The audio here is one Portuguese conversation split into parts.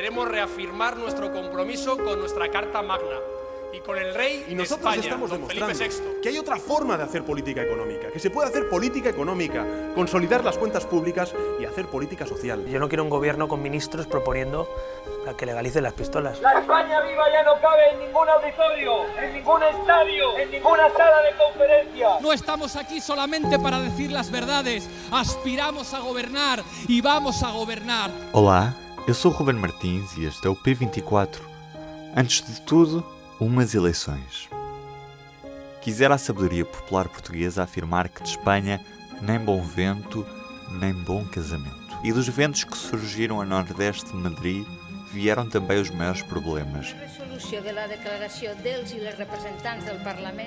queremos reafirmar nuestro compromiso con nuestra Carta Magna y con el rey Y de nosotros España, estamos don Felipe demostrando VI. que hay otra forma de hacer política económica, que se puede hacer política económica, consolidar las cuentas públicas y hacer política social. Yo no quiero un gobierno con ministros proponiendo a que legalicen las pistolas. La España viva ya no cabe en ningún auditorio, en ningún estadio, en ninguna sala de conferencia. No estamos aquí solamente para decir las verdades, aspiramos a gobernar y vamos a gobernar. Olá, eu sou o Ruben Martins e este é o P24. Antes de tudo, umas eleições. Quisera a sabedoria popular portuguesa afirmar que de Espanha nem bom vento, nem bom casamento. E dos ventos que surgiram a nordeste de Madrid vieram também os maiores problemas.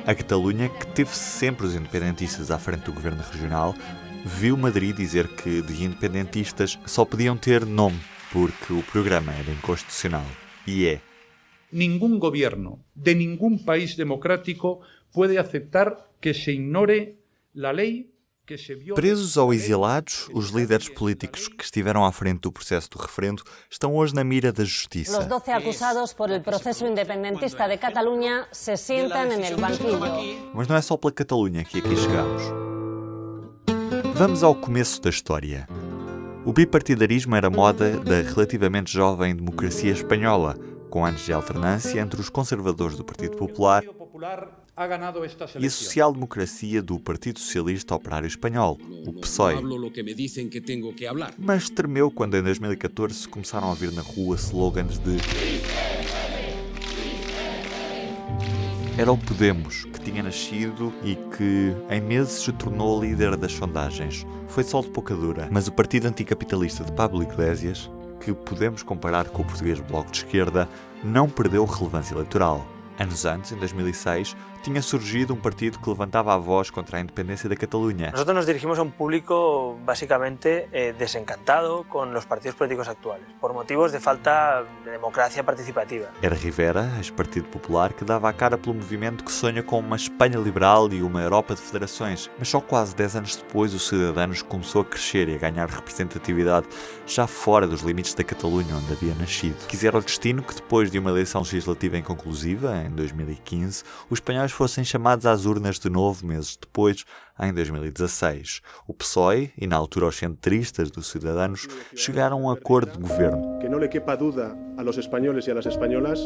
A Catalunha, que teve sempre os independentistas à frente do governo regional, viu Madrid dizer que de independentistas só podiam ter nome, porque o programa era inconstitucional. E é. Ningún gobierno de ningún país democrático puede aceptar que se ignore la ley que se vio. Presos ou exilados, os líderes políticos que estiveram à frente do processo do referendo estão hoje na mira da justiça. Los 12 acusados por el proceso independentista de Cataluña se sientan en el banquillo. Mas não é só pela Catalunha que aqui chegamos. Vamos ao começo da história. O bipartidarismo era moda da relativamente jovem democracia espanhola, com anos de alternância entre os conservadores do Partido Popular e a social-democracia do Partido Socialista Operário Espanhol, o PSOE. Mas tremeu quando em 2014 se começaram a vir na rua slogans de Era o Podemos, que tinha nascido e que em meses se tornou líder das sondagens. Foi sol de pouca dura, mas o partido anticapitalista de Pablo Iglesias, que podemos comparar com o português Bloco de Esquerda, não perdeu relevância eleitoral. Anos antes, em 2006, tinha surgido um partido que levantava a voz contra a independência da Catalunha. Nosotros nos dirigimos a un público básicamente eh, desencantado con los partidos políticos actuales, por motivos de falta de democracia participativa. Era Rivera, ex-Partido Popular, que dava a cara pelo movimento que sonha com uma Espanha liberal e uma Europa de federações. Mas só quase 10 anos depois, o Cidadanos começou a crescer e a ganhar representatividade já fora dos limites da Catalunha, onde havia nascido. Quisera o destino que, depois de uma eleição legislativa inconclusiva, em 2015, os espanhóis fossem chamados às urnas de novo meses depois, em 2016. O PSOE e, na altura, os centristas dos Cidadanos chegaram a um acordo de governo. Que no le quepa duda a los españoles y a las españolas,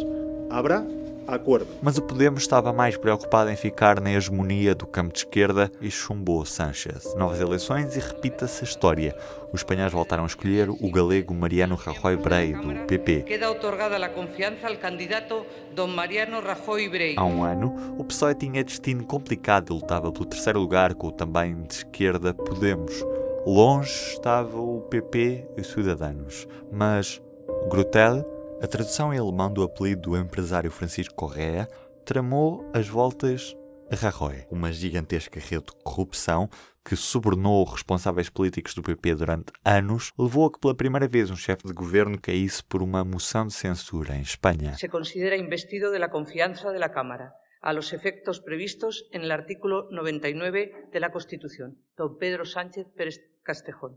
habrá acuerdo. Mas o Podemos estava mais preocupado em ficar na hegemonia do campo de esquerda e chumbou Sánchez. Novas eleições e repita-se a história. Os espanhóis voltaram a escolher o galego Mariano Rajoy Brey, do PP. Queda otorgada la confianza al candidato don Mariano Rajoy Brey. Há um ano, o PSOE tinha destino complicado e lutava pelo terceiro lugar com o também de esquerda Podemos. Longe estava o PP e os Cidadanos. Mas Grutel, a tradução em alemão do apelido do empresário Francisco Correa, tramou as voltas a Rajoy, uma gigantesca rede de corrupção que subornou responsáveis políticos do PP durante anos, levou a que pela primeira vez um chefe de governo caísse por uma moção de censura em Espanha. Se considera investido de la confianza de la Cámara a los efectos previstos en el artículo 99 de la Constitución. Don Pedro Sánchez Pérez Castejón.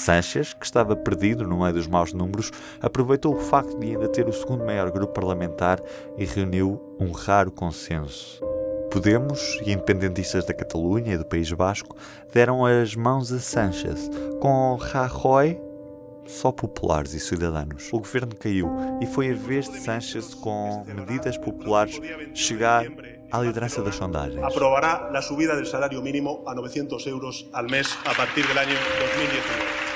Sánchez, que estava perdido no meio dos maus números, aproveitou o facto de ainda ter o segundo maior grupo parlamentar e reuniu um raro consenso. Podemos e independentistas da Catalunha e do País Basco deram as mãos a Sánchez, com Rajoy só populares e cidadãos. O governo caiu e foi a vez de Sánchez, com medidas populares, chegar à liderança das sondagens. Aprobará la subida del salario mínimo a 900 euros al mes a partir del año 2019.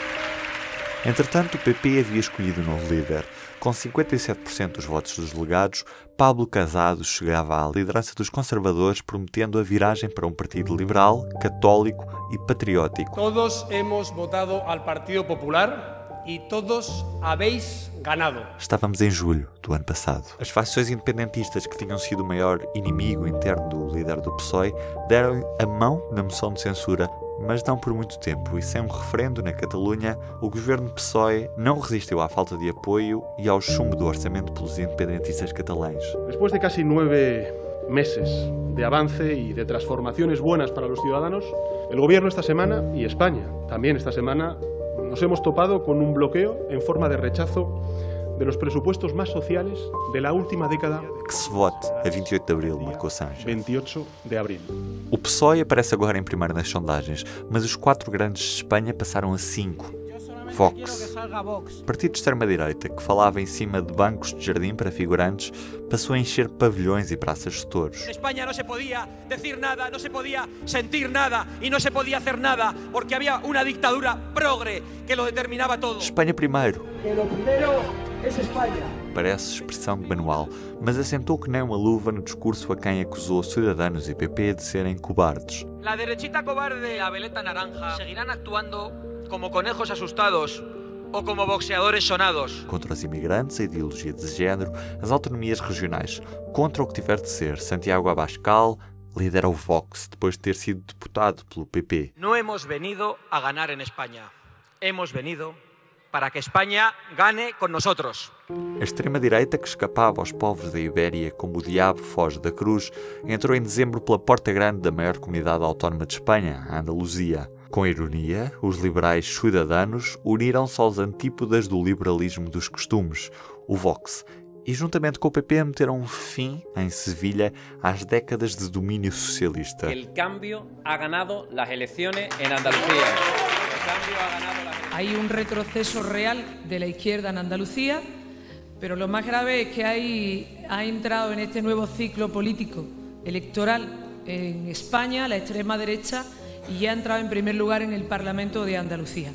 Entretanto, o PP havia escolhido um novo líder. Com 57% dos votos dos delegados, Pablo Casado chegava à liderança dos conservadores, prometendo a viragem para um partido liberal, católico e patriótico. Todos hemos votado al Partido Popular y todos habéis ganado. Estávamos em julho do ano passado. As facções independentistas, que tinham sido o maior inimigo interno do líder do PSOE, deram-lhe a mão na moção de censura, mas não por muito tempo, e sem um referendo na Catalunha, o governo PSOE não resistiu à falta de apoio e ao chumbo do orçamento pelos independentistas catalães. Después de casi nueve meses de avance y de transformaciones buenas para los ciudadanos, el Gobierno esta semana y España también esta semana nos hemos topado con un bloqueo en forma de rechazo de los presupuestos más sociales de la última década. Que se vote a 28 de abril, marcou Sánchez. 28 de abril. O PSOE aparece agora em primeiro nas sondagens, mas os quatro grandes de Espanha passaram a cinco. Vox, partido de extrema-direita que falava em cima de bancos de jardim para figurantes, passou a encher pavilhões e praças de touros. En España no se podía decir nada, no se podía sentir nada y no se podía hacer nada porque había una dictadura progre que lo determinaba todo. Espanha primeiro. Que lo primero. Parece expressão de manual, mas assentou que nem uma luva no discurso a quem acusou Cidadanos e PP de serem cobardes. La derechita cobarde la veleta naranja seguirán actuando como conejos asustados ou como boxeadores sonados. Contra os imigrantes, a ideologia de género, as autonomias regionais. Contra o que tiver de ser, Santiago Abascal lidera o Vox depois de ter sido deputado pelo PP. Não hemos venido a ganar en España. Hemos venido para que España gane con nosotros. A extrema-direita, que escapava aos povos da Ibéria como o diabo foge da cruz, entrou em dezembro pela porta grande da maior comunidade autónoma de Espanha, a Andaluzia. Com ironia, os liberais cidadanos uniram-se aos antípodas do liberalismo dos costumes, o Vox, e juntamente com o PP meteram um fim, em Sevilha, às décadas de domínio socialista. El cambio ha ganado las elecciones en Andalucía. Hay un retroceso real de la izquierda en Andalucía, pero lo más grave es que hay, ha entrado en este nuevo ciclo político electoral en España la extrema derecha y ya ha entrado en primer lugar en el Parlamento de Andalucía.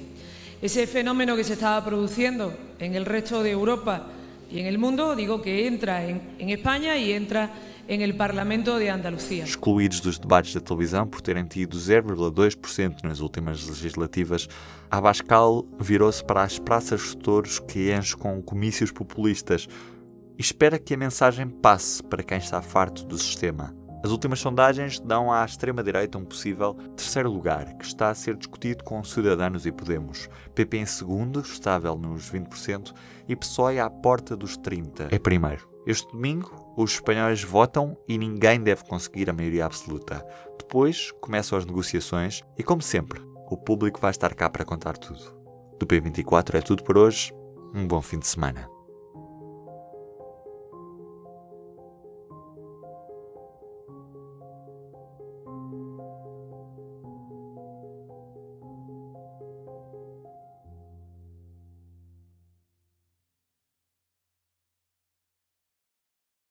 Ese fenómeno que se estaba produciendo en el resto de Europa y en el mundo, digo que entra en, en España y entra el Parlamento de Andalucía. Excluídos dos debates da televisão por terem tido 0,2% nas últimas legislativas, Abascal virou-se para as praças de touros que enche com comícios populistas e espera que a mensagem passe para quem está farto do sistema. As últimas sondagens dão à extrema-direita um possível terceiro lugar, que está a ser discutido com Cidadanos e Podemos. PP em segundo, estável nos 20%, e PSOE à porta dos 30%. É primeiro. Este domingo, os espanhóis votam e ninguém deve conseguir a maioria absoluta. Depois começam as negociações e, como sempre, o público vai estar cá para contar tudo. Do P24 é tudo por hoje. Um bom fim de semana.